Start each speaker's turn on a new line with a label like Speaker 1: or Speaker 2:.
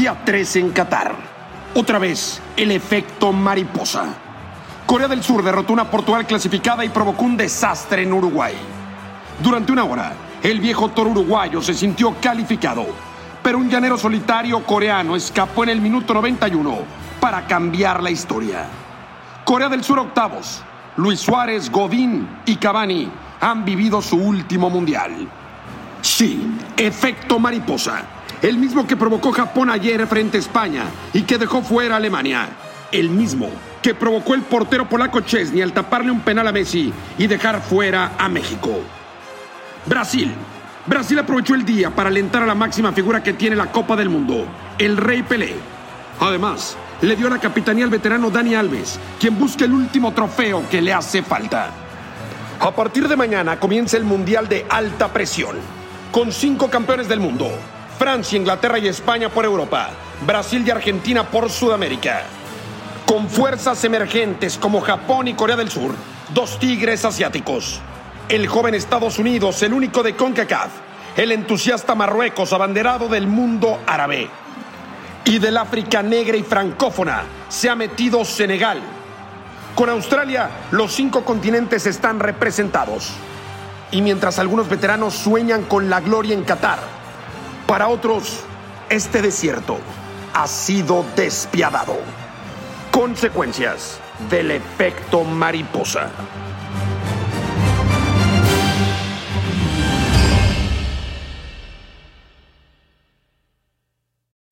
Speaker 1: Día 3 en Qatar. Otra vez, el efecto mariposa. Corea del Sur derrotó una Portugal clasificada y provocó un desastre en Uruguay. Durante una hora, el viejo toro uruguayo se sintió calificado, pero un llanero solitario coreano escapó en el minuto 91 para cambiar la historia. Corea del Sur octavos. Luis Suárez, Godín y Cavani han vivido su último mundial. Sí, efecto mariposa el mismo que provocó Japón ayer frente a España y que dejó fuera a Alemania. El mismo que provocó el portero polaco Chesney al taparle un penal a Messi y dejar fuera a México. Brasil. Brasil aprovechó el día para alentar a la máxima figura que tiene la Copa del Mundo, el Rey Pelé. Además, le dio la capitanía al veterano Dani Alves, quien busca el último trofeo que le hace falta. A partir de mañana comienza el Mundial de Alta Presión, con cinco campeones del mundo Francia, Inglaterra y España por Europa, Brasil y Argentina por Sudamérica. Con fuerzas emergentes como Japón y Corea del Sur, dos tigres asiáticos. El joven Estados Unidos, el único de CONCACAF, el entusiasta Marruecos, abanderado del mundo árabe. Y del África negra y francófona se ha metido Senegal. Con Australia, los cinco continentes están representados. Y mientras algunos veteranos sueñan con la gloria en Qatar, para otros, este desierto ha sido despiadado. Consecuencias del efecto mariposa.